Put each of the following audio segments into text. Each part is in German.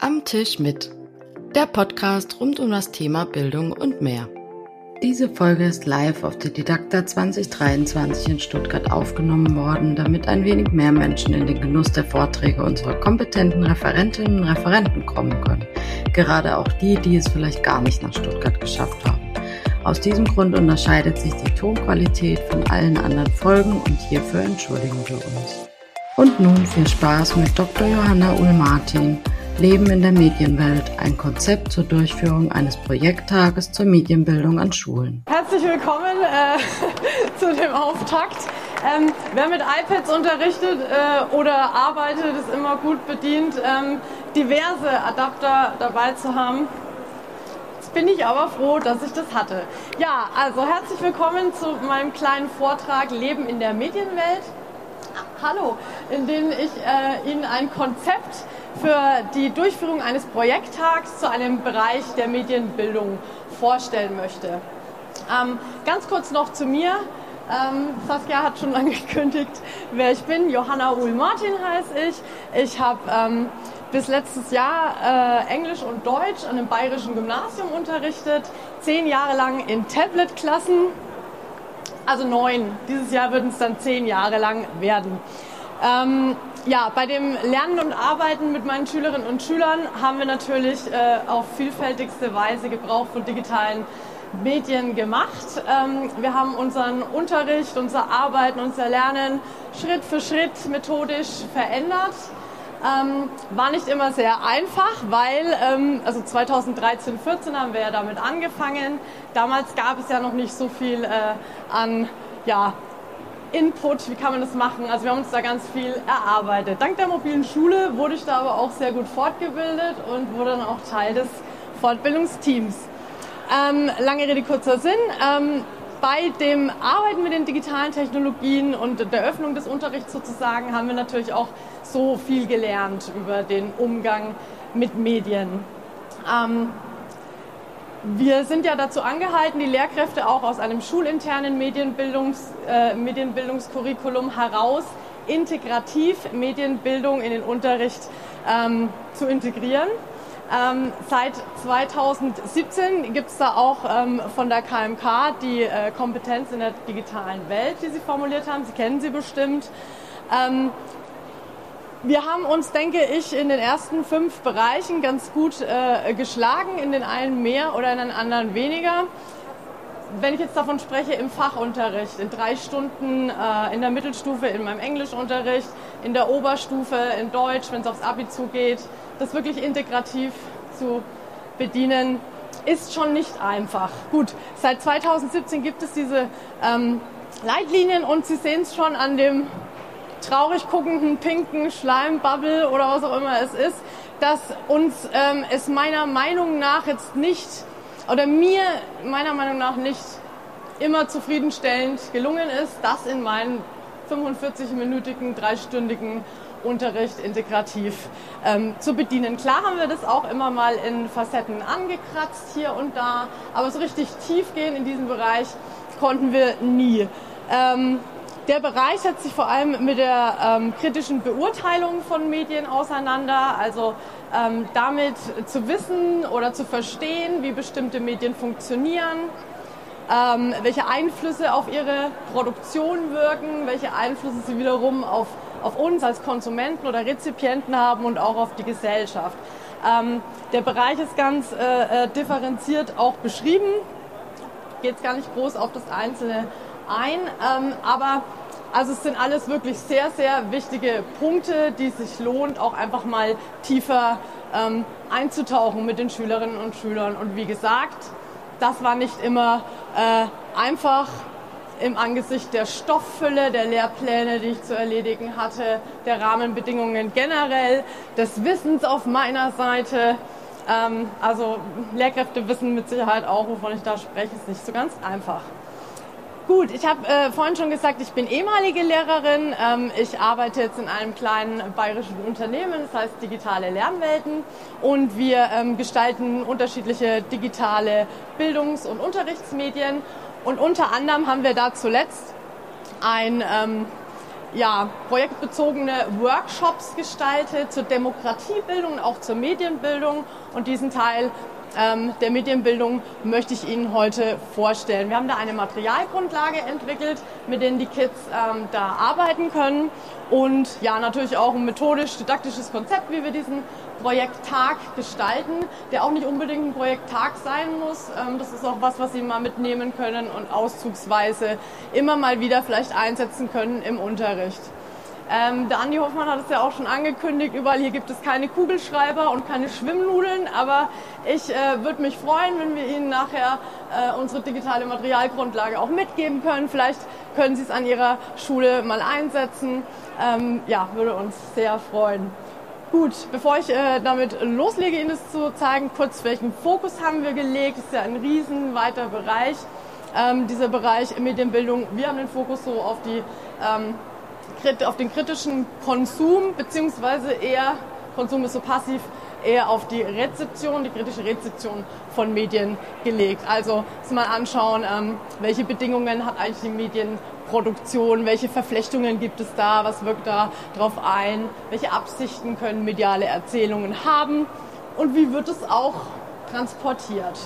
Am Tisch mit. Der Podcast rund um das Thema Bildung und mehr. Diese Folge ist live auf der Didakta 2023 in Stuttgart aufgenommen worden, damit ein wenig mehr Menschen in den Genuss der Vorträge unserer kompetenten Referentinnen und Referenten kommen können. Gerade auch die, die es vielleicht gar nicht nach Stuttgart geschafft haben. Aus diesem Grund unterscheidet sich die Tonqualität von allen anderen Folgen und hierfür entschuldigen wir uns. Und nun viel Spaß mit Dr. Johanna Uhl-Martin, Leben in der Medienwelt, ein Konzept zur Durchführung eines Projekttages zur Medienbildung an Schulen. Herzlich willkommen äh, zu dem Auftakt. Ähm, wer mit iPads unterrichtet äh, oder arbeitet, ist immer gut bedient, ähm, diverse Adapter dabei zu haben. Jetzt bin ich aber froh, dass ich das hatte. Ja, also herzlich willkommen zu meinem kleinen Vortrag Leben in der Medienwelt. Hallo, in dem ich äh, Ihnen ein Konzept für die Durchführung eines Projekttags zu einem Bereich der Medienbildung vorstellen möchte. Ähm, ganz kurz noch zu mir. Ähm, Saskia hat schon angekündigt, wer ich bin. Johanna Uhl-Martin heiße ich. Ich habe ähm, bis letztes Jahr äh, Englisch und Deutsch an einem bayerischen Gymnasium unterrichtet. Zehn Jahre lang in Tablet-Klassen. Also neun. Dieses Jahr würden es dann zehn Jahre lang werden. Ähm, ja, bei dem Lernen und Arbeiten mit meinen Schülerinnen und Schülern haben wir natürlich äh, auf vielfältigste Weise Gebrauch von digitalen Medien gemacht. Ähm, wir haben unseren Unterricht, unser Arbeiten, unser Lernen Schritt für Schritt methodisch verändert. Ähm, war nicht immer sehr einfach, weil, ähm, also 2013, 14 haben wir ja damit angefangen. Damals gab es ja noch nicht so viel äh, an ja, Input, wie kann man das machen. Also wir haben uns da ganz viel erarbeitet. Dank der mobilen Schule wurde ich da aber auch sehr gut fortgebildet und wurde dann auch Teil des Fortbildungsteams. Ähm, lange Rede, kurzer Sinn. Ähm, bei dem Arbeiten mit den digitalen Technologien und der Öffnung des Unterrichts sozusagen haben wir natürlich auch so viel gelernt über den Umgang mit Medien. Ähm, wir sind ja dazu angehalten, die Lehrkräfte auch aus einem schulinternen Medienbildungs, äh, Medienbildungskurriculum heraus integrativ Medienbildung in den Unterricht ähm, zu integrieren. Ähm, seit 2017 gibt es da auch ähm, von der KMK die äh, Kompetenz in der digitalen Welt, die Sie formuliert haben. Sie kennen sie bestimmt. Wir haben uns, denke ich, in den ersten fünf Bereichen ganz gut äh, geschlagen, in den einen mehr oder in den anderen weniger. Wenn ich jetzt davon spreche, im Fachunterricht, in drei Stunden äh, in der Mittelstufe, in meinem Englischunterricht, in der Oberstufe, in Deutsch, wenn es aufs Abi zugeht, das wirklich integrativ zu bedienen, ist schon nicht einfach. Gut, seit 2017 gibt es diese ähm, Leitlinien und Sie sehen es schon an dem traurig guckenden pinken Schleimbubble oder was auch immer es ist, dass uns ähm, es meiner Meinung nach jetzt nicht oder mir meiner Meinung nach nicht immer zufriedenstellend gelungen ist, das in meinen 45-minütigen, dreistündigen Unterricht integrativ ähm, zu bedienen. Klar haben wir das auch immer mal in Facetten angekratzt hier und da, aber so richtig tief gehen in diesen Bereich konnten wir nie. Ähm, der Bereich setzt sich vor allem mit der ähm, kritischen Beurteilung von Medien auseinander, also ähm, damit zu wissen oder zu verstehen, wie bestimmte Medien funktionieren, ähm, welche Einflüsse auf ihre Produktion wirken, welche Einflüsse sie wiederum auf, auf uns als Konsumenten oder Rezipienten haben und auch auf die Gesellschaft. Ähm, der Bereich ist ganz äh, äh, differenziert auch beschrieben, geht es gar nicht groß auf das Einzelne ein, ähm, aber also es sind alles wirklich sehr, sehr wichtige Punkte, die sich lohnt, auch einfach mal tiefer ähm, einzutauchen mit den Schülerinnen und Schülern. Und wie gesagt, das war nicht immer äh, einfach im Angesicht der Stofffülle, der Lehrpläne, die ich zu erledigen hatte, der Rahmenbedingungen generell, des Wissens auf meiner Seite. Ähm, also Lehrkräfte wissen mit Sicherheit auch, wovon ich da spreche, ist nicht so ganz einfach. Gut, ich habe äh, vorhin schon gesagt, ich bin ehemalige Lehrerin. Ähm, ich arbeite jetzt in einem kleinen bayerischen Unternehmen, das heißt Digitale Lernwelten. Und wir ähm, gestalten unterschiedliche digitale Bildungs- und Unterrichtsmedien. Und unter anderem haben wir da zuletzt ein ähm, ja, projektbezogene Workshops gestaltet zur Demokratiebildung und auch zur Medienbildung. Und diesen Teil ähm, der Medienbildung möchte ich Ihnen heute vorstellen. Wir haben da eine Materialgrundlage entwickelt, mit denen die Kids ähm, da arbeiten können und ja, natürlich auch ein methodisch-didaktisches Konzept, wie wir diesen Projekttag gestalten, der auch nicht unbedingt ein Projekttag sein muss. Ähm, das ist auch was, was Sie mal mitnehmen können und auszugsweise immer mal wieder vielleicht einsetzen können im Unterricht. Ähm, der Andi Hoffmann hat es ja auch schon angekündigt, überall hier gibt es keine Kugelschreiber und keine Schwimmnudeln, aber ich äh, würde mich freuen, wenn wir Ihnen nachher äh, unsere digitale Materialgrundlage auch mitgeben können. Vielleicht können Sie es an Ihrer Schule mal einsetzen. Ähm, ja, würde uns sehr freuen. Gut, bevor ich äh, damit loslege, Ihnen das zu zeigen, kurz welchen Fokus haben wir gelegt. Das ist ja ein riesen weiter Bereich, ähm, dieser Bereich Medienbildung. Wir haben den Fokus so auf die ähm, auf den kritischen Konsum, beziehungsweise eher, Konsum ist so passiv, eher auf die Rezeption, die kritische Rezeption von Medien gelegt. Also mal anschauen, ähm, welche Bedingungen hat eigentlich die Medienproduktion, welche Verflechtungen gibt es da, was wirkt da drauf ein, welche Absichten können mediale Erzählungen haben und wie wird es auch transportiert.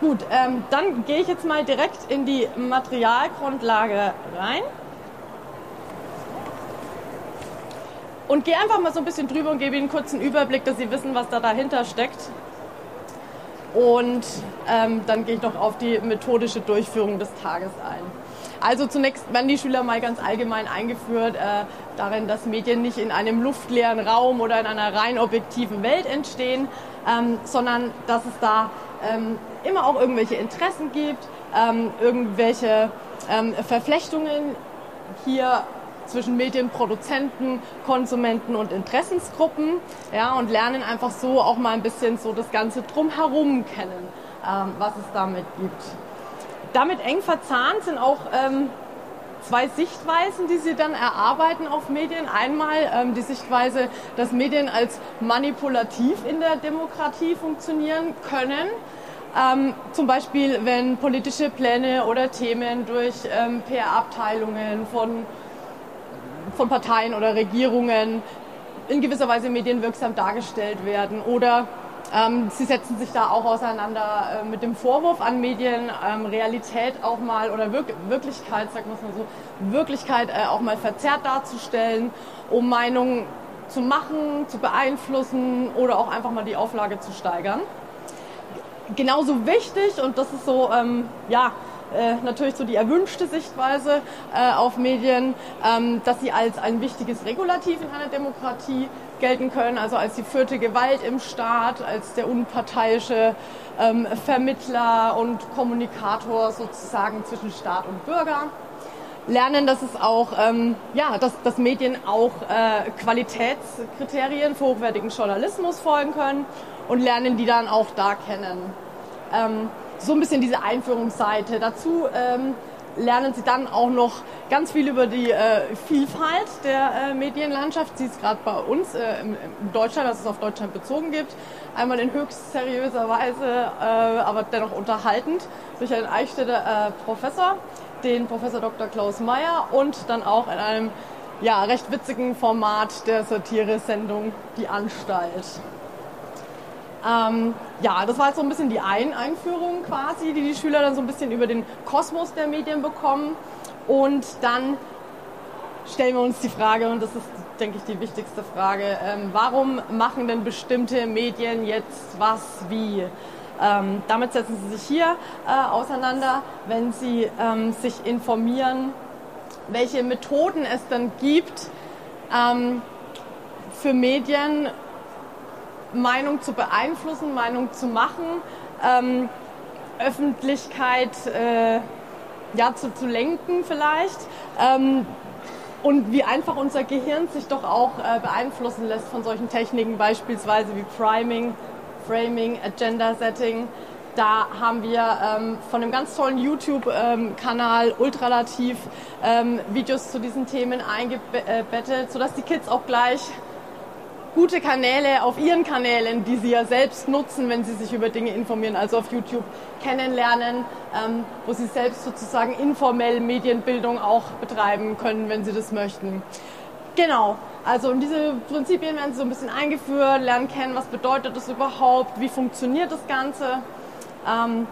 Gut, ähm, dann gehe ich jetzt mal direkt in die Materialgrundlage rein. Und gehe einfach mal so ein bisschen drüber und gebe Ihnen einen Überblick, dass Sie wissen, was da dahinter steckt. Und ähm, dann gehe ich noch auf die methodische Durchführung des Tages ein. Also zunächst werden die Schüler mal ganz allgemein eingeführt äh, darin, dass Medien nicht in einem luftleeren Raum oder in einer rein objektiven Welt entstehen, ähm, sondern dass es da ähm, immer auch irgendwelche Interessen gibt, ähm, irgendwelche ähm, Verflechtungen hier zwischen Medienproduzenten, Konsumenten und Interessensgruppen ja, und lernen einfach so auch mal ein bisschen so das Ganze drumherum kennen, ähm, was es damit gibt. Damit eng verzahnt sind auch ähm, zwei Sichtweisen, die sie dann erarbeiten auf Medien. Einmal ähm, die Sichtweise, dass Medien als manipulativ in der Demokratie funktionieren können. Ähm, zum Beispiel, wenn politische Pläne oder Themen durch ähm, PR-Abteilungen von von Parteien oder Regierungen in gewisser Weise medienwirksam dargestellt werden. Oder ähm, sie setzen sich da auch auseinander äh, mit dem Vorwurf an Medien, ähm, Realität auch mal oder Wir Wirklichkeit, sagen wir es mal so, Wirklichkeit äh, auch mal verzerrt darzustellen, um Meinungen zu machen, zu beeinflussen oder auch einfach mal die Auflage zu steigern. Genauso wichtig, und das ist so, ähm, ja, äh, natürlich so die erwünschte Sichtweise äh, auf Medien, ähm, dass sie als ein wichtiges Regulativ in einer Demokratie gelten können, also als die vierte Gewalt im Staat, als der unparteiische ähm, Vermittler und Kommunikator sozusagen zwischen Staat und Bürger lernen, dass es auch, ähm, ja, dass, dass Medien auch äh, Qualitätskriterien für hochwertigen Journalismus folgen können und lernen die dann auch da kennen. Ähm, so ein bisschen diese Einführungsseite. Dazu ähm, lernen Sie dann auch noch ganz viel über die äh, Vielfalt der äh, Medienlandschaft, die es gerade bei uns äh, in, Deutschland, dass es auf Deutschland bezogen gibt. Einmal in höchst seriöser Weise, äh, aber dennoch unterhaltend durch einen Eichstätter äh, Professor, den Professor Dr. Klaus Meyer und dann auch in einem ja, recht witzigen Format der Satire-Sendung Die Anstalt. Ähm, ja, das war jetzt so ein bisschen die ein Einführung quasi, die die Schüler dann so ein bisschen über den Kosmos der Medien bekommen. Und dann stellen wir uns die Frage, und das ist, denke ich, die wichtigste Frage, ähm, warum machen denn bestimmte Medien jetzt was wie? Ähm, damit setzen Sie sich hier äh, auseinander, wenn Sie ähm, sich informieren, welche Methoden es dann gibt ähm, für Medien, Meinung zu beeinflussen, Meinung zu machen, ähm, Öffentlichkeit äh, ja, zu, zu lenken vielleicht. Ähm, und wie einfach unser Gehirn sich doch auch äh, beeinflussen lässt von solchen Techniken, beispielsweise wie Priming, Framing, Agenda Setting. Da haben wir ähm, von einem ganz tollen YouTube-Kanal ähm, Ultralativ ähm, Videos zu diesen Themen eingebettet, sodass die Kids auch gleich gute Kanäle auf ihren Kanälen, die sie ja selbst nutzen, wenn sie sich über Dinge informieren, also auf YouTube kennenlernen, ähm, wo sie selbst sozusagen informell Medienbildung auch betreiben können, wenn sie das möchten. Genau, also und diese Prinzipien werden so ein bisschen eingeführt, lernen kennen, was bedeutet das überhaupt, wie funktioniert das Ganze. Ähm,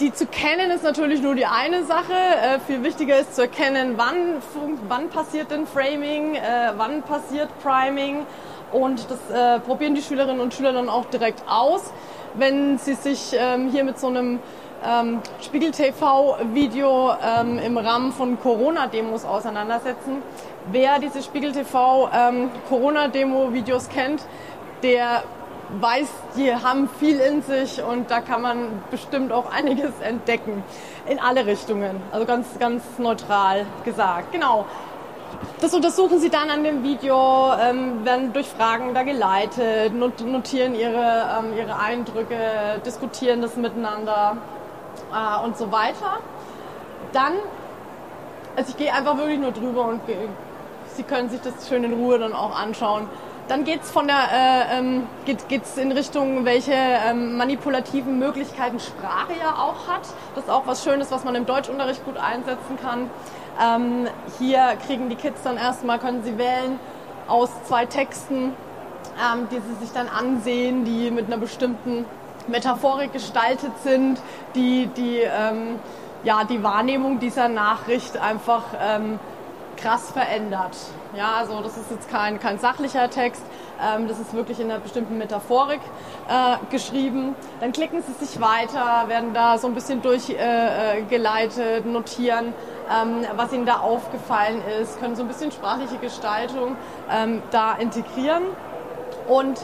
die zu kennen ist natürlich nur die eine Sache. Äh, viel wichtiger ist zu erkennen, wann, wann passiert denn Framing, äh, wann passiert Priming. Und das äh, probieren die Schülerinnen und Schüler dann auch direkt aus, wenn sie sich ähm, hier mit so einem ähm, Spiegel TV-Video ähm, im Rahmen von Corona-Demos auseinandersetzen. Wer diese Spiegel TV ähm, Corona-Demo-Videos kennt, der weiß, die haben viel in sich und da kann man bestimmt auch einiges entdecken. In alle Richtungen. Also ganz, ganz neutral gesagt. Genau. Das untersuchen sie dann an dem Video, ähm, werden durch Fragen da geleitet, notieren ihre, ähm, ihre Eindrücke, diskutieren das miteinander äh, und so weiter. Dann, also ich gehe einfach wirklich nur drüber und Sie können sich das schön in Ruhe dann auch anschauen. Dann geht's von äh, ähm, geht, geht's in Richtung, welche ähm, manipulativen Möglichkeiten Sprache ja auch hat. Das ist auch was Schönes, was man im Deutschunterricht gut einsetzen kann. Ähm, hier kriegen die Kids dann erstmal, können sie wählen aus zwei Texten, ähm, die sie sich dann ansehen, die mit einer bestimmten Metaphorik gestaltet sind, die die, ähm, ja, die Wahrnehmung dieser Nachricht einfach ähm, krass verändert. Ja, also das ist jetzt kein, kein sachlicher Text, ähm, das ist wirklich in einer bestimmten Metaphorik äh, geschrieben. Dann klicken Sie sich weiter, werden da so ein bisschen durchgeleitet, äh, äh notieren, ähm, was Ihnen da aufgefallen ist, können so ein bisschen sprachliche Gestaltung ähm, da integrieren. Und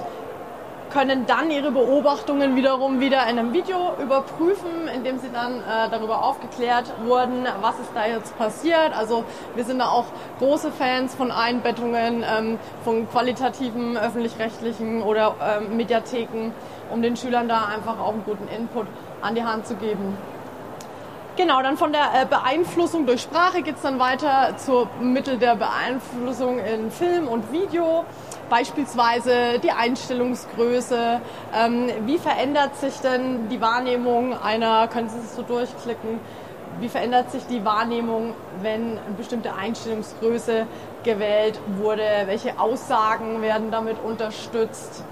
können dann ihre Beobachtungen wiederum wieder in einem Video überprüfen, indem sie dann äh, darüber aufgeklärt wurden, was ist da jetzt passiert. Also wir sind da auch große Fans von Einbettungen ähm, von qualitativen öffentlich-rechtlichen oder ähm, Mediatheken, um den Schülern da einfach auch einen guten Input an die Hand zu geben. Genau, dann von der äh, Beeinflussung durch Sprache geht es dann weiter zur Mittel der Beeinflussung in Film und Video. Beispielsweise die Einstellungsgröße. Ähm, wie verändert sich denn die Wahrnehmung einer, können Sie es so durchklicken, wie verändert sich die Wahrnehmung, wenn eine bestimmte Einstellungsgröße gewählt wurde? Welche Aussagen werden damit unterstützt?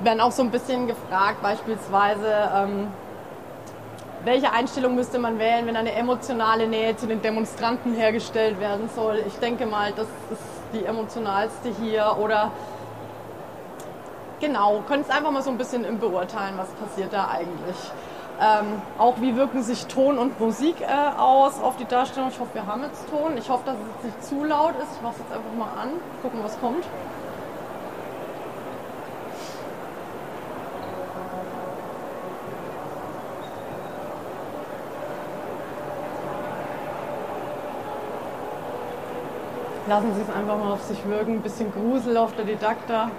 Werden auch so ein bisschen gefragt, beispielsweise, ähm, welche Einstellung müsste man wählen, wenn eine emotionale Nähe zu den Demonstranten hergestellt werden soll? Ich denke mal, das ist die emotionalste hier. Oder Genau, können es einfach mal so ein bisschen beurteilen, was passiert da eigentlich. Ähm, auch wie wirken sich Ton und Musik äh, aus auf die Darstellung. Ich hoffe, wir haben jetzt Ton. Ich hoffe, dass es nicht zu laut ist. Ich mache es jetzt einfach mal an, gucken, was kommt. Lassen Sie es einfach mal auf sich wirken. Ein bisschen Grusel auf der Didakta.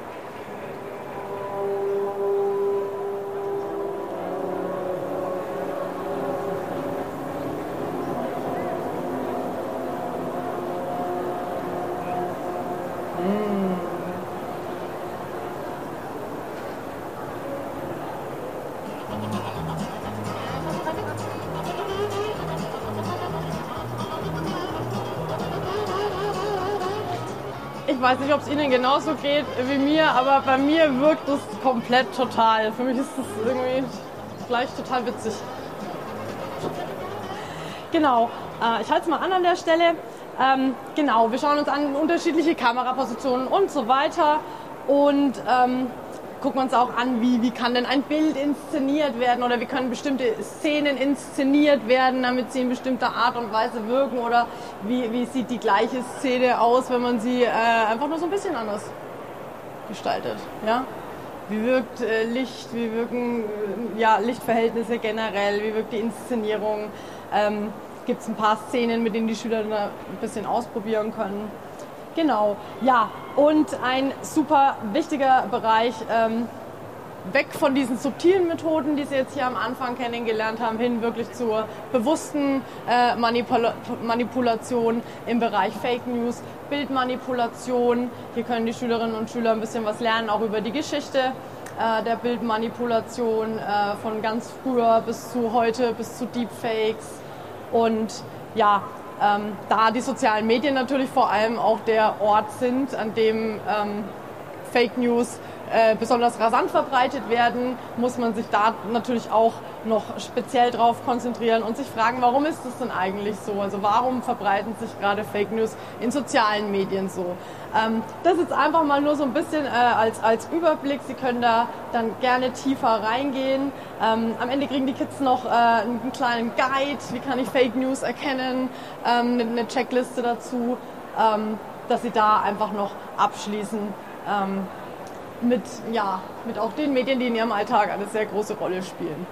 Weiß nicht, ob es Ihnen genauso geht wie mir, aber bei mir wirkt es komplett total. Für mich ist das irgendwie vielleicht total witzig. Genau, äh, ich halte es mal an an der Stelle. Ähm, genau, wir schauen uns an unterschiedliche Kamerapositionen und so weiter. Und ähm, gucken uns auch an, wie, wie kann denn ein Bild inszeniert werden oder wie können bestimmte Szenen inszeniert werden, damit sie in bestimmter Art und Weise wirken oder wie, wie sieht die gleiche Szene aus, wenn man sie äh, einfach nur so ein bisschen anders gestaltet. Ja? Wie wirkt äh, Licht, wie wirken äh, ja, Lichtverhältnisse generell, wie wirkt die Inszenierung. Ähm, Gibt es ein paar Szenen, mit denen die Schüler ein bisschen ausprobieren können. Genau, ja, und ein super wichtiger Bereich ähm, weg von diesen subtilen Methoden, die Sie jetzt hier am Anfang kennengelernt haben, hin wirklich zur bewussten äh, Manipula Manipulation im Bereich Fake News, Bildmanipulation. Hier können die Schülerinnen und Schüler ein bisschen was lernen, auch über die Geschichte äh, der Bildmanipulation äh, von ganz früher bis zu heute, bis zu Deepfakes. Und ja, ähm, da die sozialen Medien natürlich vor allem auch der Ort sind, an dem ähm, Fake News äh, besonders rasant verbreitet werden, muss man sich da natürlich auch noch speziell drauf konzentrieren und sich fragen, warum ist das denn eigentlich so? Also warum verbreiten sich gerade Fake News in sozialen Medien so? Ähm, das ist einfach mal nur so ein bisschen äh, als, als Überblick. Sie können da dann gerne tiefer reingehen. Ähm, am Ende kriegen die Kids noch äh, einen kleinen Guide, wie kann ich Fake News erkennen, ähm, eine Checkliste dazu, ähm, dass sie da einfach noch abschließen. Mit, ja, mit auch den Medien, die in ihrem Alltag eine sehr große Rolle spielen.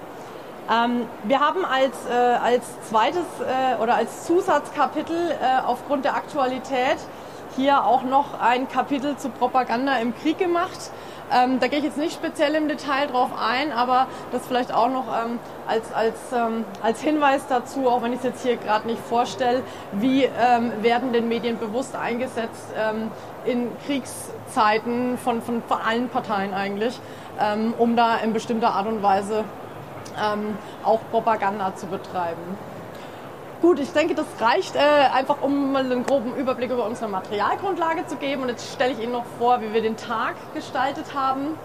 Ähm, wir haben als, äh, als zweites äh, oder als Zusatzkapitel äh, aufgrund der Aktualität hier auch noch ein Kapitel zu Propaganda im Krieg gemacht. Ähm, da gehe ich jetzt nicht speziell im Detail drauf ein, aber das vielleicht auch noch ähm, als, als, ähm, als Hinweis dazu, auch wenn ich es jetzt hier gerade nicht vorstelle, wie ähm, werden denn Medien bewusst eingesetzt ähm, in Kriegszeiten von, von, von allen Parteien eigentlich, ähm, um da in bestimmter Art und Weise auch Propaganda zu betreiben. Gut, ich denke, das reicht äh, einfach, um mal einen groben Überblick über unsere Materialgrundlage zu geben. Und jetzt stelle ich Ihnen noch vor, wie wir den Tag gestaltet haben.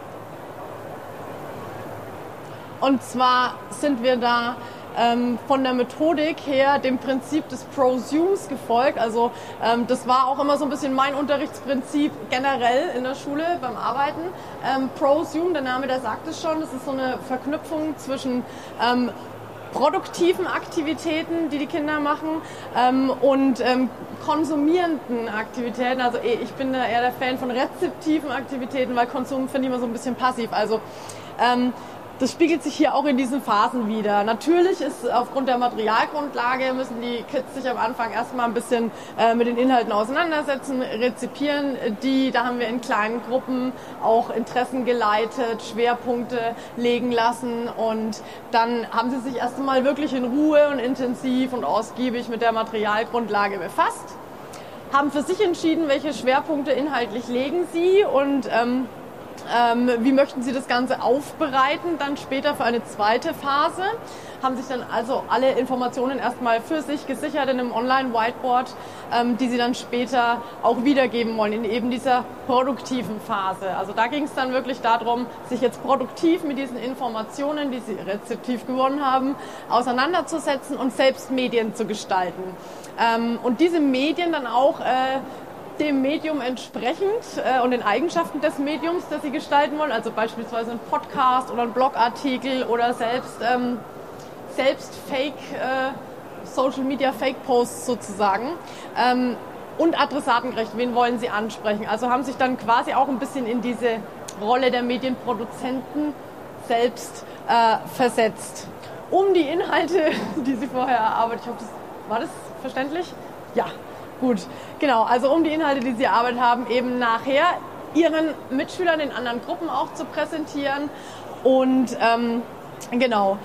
Und zwar sind wir da ähm, von der Methodik her dem Prinzip des Prosumes gefolgt. Also ähm, das war auch immer so ein bisschen mein Unterrichtsprinzip generell in der Schule beim Arbeiten. Ähm, Prosume, der Name, der sagt es schon, das ist so eine Verknüpfung zwischen ähm, produktiven Aktivitäten, die die Kinder machen ähm, und ähm, konsumierenden Aktivitäten. Also eh, ich bin eher der Fan von rezeptiven Aktivitäten, weil Konsum finde ich immer so ein bisschen passiv. Also ähm, das spiegelt sich hier auch in diesen Phasen wieder. Natürlich ist aufgrund der Materialgrundlage müssen die Kids sich am Anfang erstmal ein bisschen äh, mit den Inhalten auseinandersetzen, rezipieren die. Da haben wir in kleinen Gruppen auch Interessen geleitet, Schwerpunkte legen lassen und dann haben sie sich erst einmal wirklich in Ruhe und intensiv und ausgiebig mit der Materialgrundlage befasst, haben für sich entschieden, welche Schwerpunkte inhaltlich legen sie und ähm, ähm, wie möchten Sie das Ganze aufbereiten, dann später für eine zweite Phase? Haben sich dann also alle Informationen erstmal für sich gesichert in einem Online-Whiteboard, ähm, die Sie dann später auch wiedergeben wollen in eben dieser produktiven Phase. Also da ging es dann wirklich darum, sich jetzt produktiv mit diesen Informationen, die Sie rezeptiv gewonnen haben, auseinanderzusetzen und selbst Medien zu gestalten. Ähm, und diese Medien dann auch äh, dem Medium entsprechend äh, und den Eigenschaften des Mediums, das sie gestalten wollen, also beispielsweise ein Podcast oder ein Blogartikel oder selbst, ähm, selbst Fake, äh, Social Media Fake Posts sozusagen. Ähm, und adressatengerecht, wen wollen sie ansprechen? Also haben sich dann quasi auch ein bisschen in diese Rolle der Medienproduzenten selbst äh, versetzt. Um die Inhalte, die sie vorher erarbeitet, ich hoffe, das, war das verständlich? Ja, Gut, genau. Also um die Inhalte, die Sie erarbeitet haben, eben nachher Ihren Mitschülern in anderen Gruppen auch zu präsentieren. Und ähm, genau,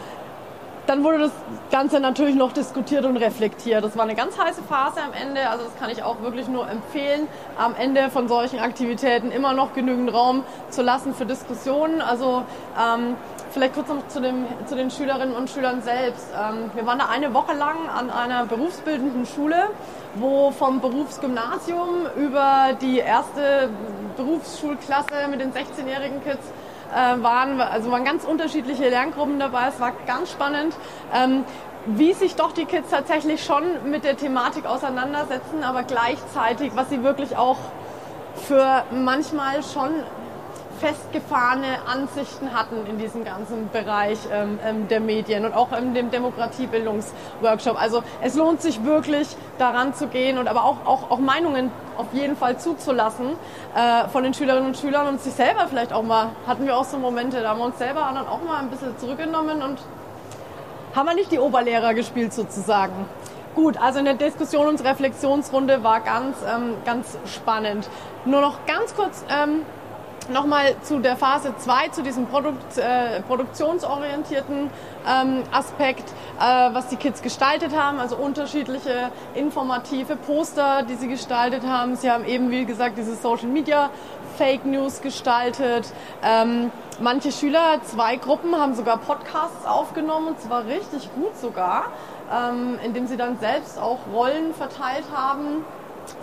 dann wurde das Ganze natürlich noch diskutiert und reflektiert. Das war eine ganz heiße Phase am Ende. Also das kann ich auch wirklich nur empfehlen, am Ende von solchen Aktivitäten immer noch genügend Raum zu lassen für Diskussionen. Also ähm, Vielleicht kurz noch zu, dem, zu den Schülerinnen und Schülern selbst. Ähm, wir waren da eine Woche lang an einer berufsbildenden Schule, wo vom Berufsgymnasium über die erste Berufsschulklasse mit den 16-jährigen Kids äh, waren, also waren ganz unterschiedliche Lerngruppen dabei. Es war ganz spannend. Ähm, wie sich doch die Kids tatsächlich schon mit der Thematik auseinandersetzen, aber gleichzeitig, was sie wirklich auch für manchmal schon festgefahrene Ansichten hatten in diesem ganzen Bereich ähm, ähm, der Medien und auch in dem Demokratiebildungsworkshop. Also es lohnt sich wirklich daran zu gehen und aber auch, auch, auch Meinungen auf jeden Fall zuzulassen äh, von den Schülerinnen und Schülern und sich selber vielleicht auch mal, hatten wir auch so Momente, da haben wir uns selber dann auch mal ein bisschen zurückgenommen und haben wir nicht die Oberlehrer gespielt sozusagen. Gut, also in der Diskussion und Reflexionsrunde war ganz, ähm, ganz spannend. Nur noch ganz kurz ähm, Nochmal zu der Phase 2, zu diesem Produkt, äh, produktionsorientierten ähm, Aspekt, äh, was die Kids gestaltet haben, also unterschiedliche informative Poster, die sie gestaltet haben. Sie haben eben, wie gesagt, diese Social Media Fake News gestaltet. Ähm, manche Schüler, zwei Gruppen, haben sogar Podcasts aufgenommen und zwar richtig gut sogar, ähm, indem sie dann selbst auch Rollen verteilt haben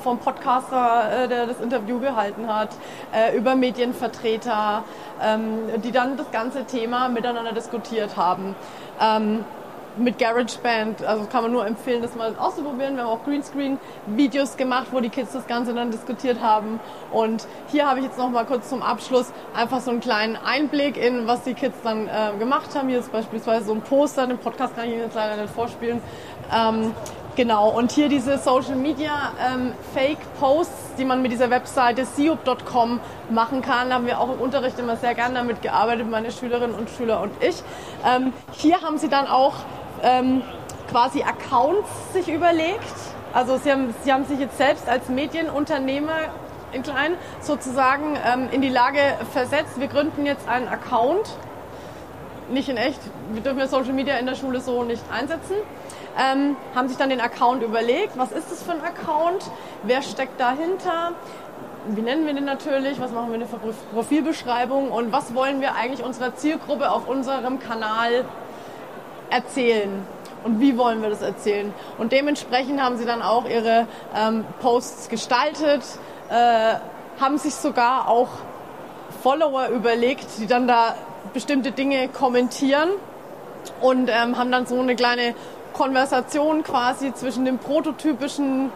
vom Podcaster, äh, der das Interview gehalten hat, äh, über Medienvertreter, ähm, die dann das ganze Thema miteinander diskutiert haben. Ähm, mit GarageBand, also kann man nur empfehlen, das mal auszuprobieren. Wir haben auch Greenscreen-Videos gemacht, wo die Kids das Ganze dann diskutiert haben. Und hier habe ich jetzt noch mal kurz zum Abschluss einfach so einen kleinen Einblick in, was die Kids dann äh, gemacht haben. Hier ist beispielsweise so ein Poster, den Podcast kann ich Ihnen jetzt leider nicht vorspielen. Ähm, Genau, und hier diese Social Media ähm, Fake Posts, die man mit dieser Webseite siup.com machen kann. Haben wir auch im Unterricht immer sehr gerne damit gearbeitet, meine Schülerinnen und Schüler und ich. Ähm, hier haben sie dann auch ähm, quasi Accounts sich überlegt. Also sie haben, sie haben sich jetzt selbst als Medienunternehmer in klein sozusagen ähm, in die Lage versetzt. Wir gründen jetzt einen Account. Nicht in echt. Wir dürfen ja Social Media in der Schule so nicht einsetzen ähm, haben sich dann den Account überlegt, was ist das für ein Account, wer steckt dahinter, wie nennen wir den natürlich, was machen wir in der Profilbeschreibung? Und was wollen wir eigentlich unserer Zielgruppe auf unserem Kanal erzählen? Und wie wollen wir das erzählen. Und dementsprechend haben sie dann auch ihre ähm, Posts gestaltet, äh, haben sich sogar auch Follower überlegt, die dann da bestimmte Dinge kommentieren und ähm, haben dann so eine kleine Konversation quasi zwischen dem prototypischen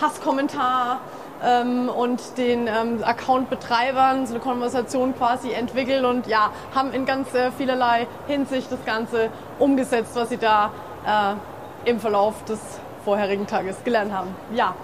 Hasskommentar ähm, und den ähm, Account-Betreibern, so eine Konversation quasi entwickelt und ja, haben in ganz äh, vielerlei Hinsicht das Ganze umgesetzt, was sie da äh, im Verlauf des vorherigen Tages gelernt haben. Ja,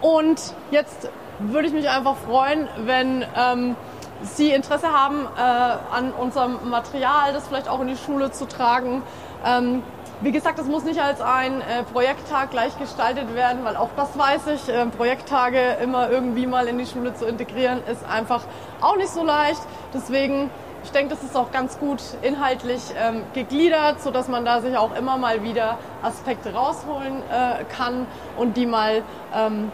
und jetzt würde ich mich einfach freuen, wenn ähm, Sie Interesse haben äh, an unserem Material, das vielleicht auch in die Schule zu tragen. Ähm, wie gesagt, das muss nicht als ein äh, Projekttag gleich gestaltet werden, weil auch das weiß ich, äh, Projekttage immer irgendwie mal in die Schule zu integrieren, ist einfach auch nicht so leicht. Deswegen, ich denke, das ist auch ganz gut inhaltlich ähm, gegliedert, sodass man da sich auch immer mal wieder Aspekte rausholen äh, kann und die mal ähm,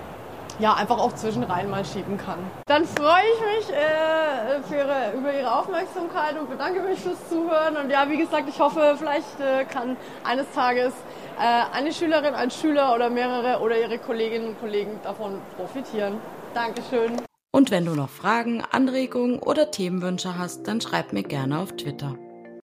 ja, einfach auch zwischenrein mal schieben kann. Dann freue ich mich äh, für ihre, über Ihre Aufmerksamkeit und bedanke mich fürs Zuhören. Und ja, wie gesagt, ich hoffe, vielleicht äh, kann eines Tages äh, eine Schülerin, ein Schüler oder mehrere oder ihre Kolleginnen und Kollegen davon profitieren. Dankeschön. Und wenn du noch Fragen, Anregungen oder Themenwünsche hast, dann schreib mir gerne auf Twitter.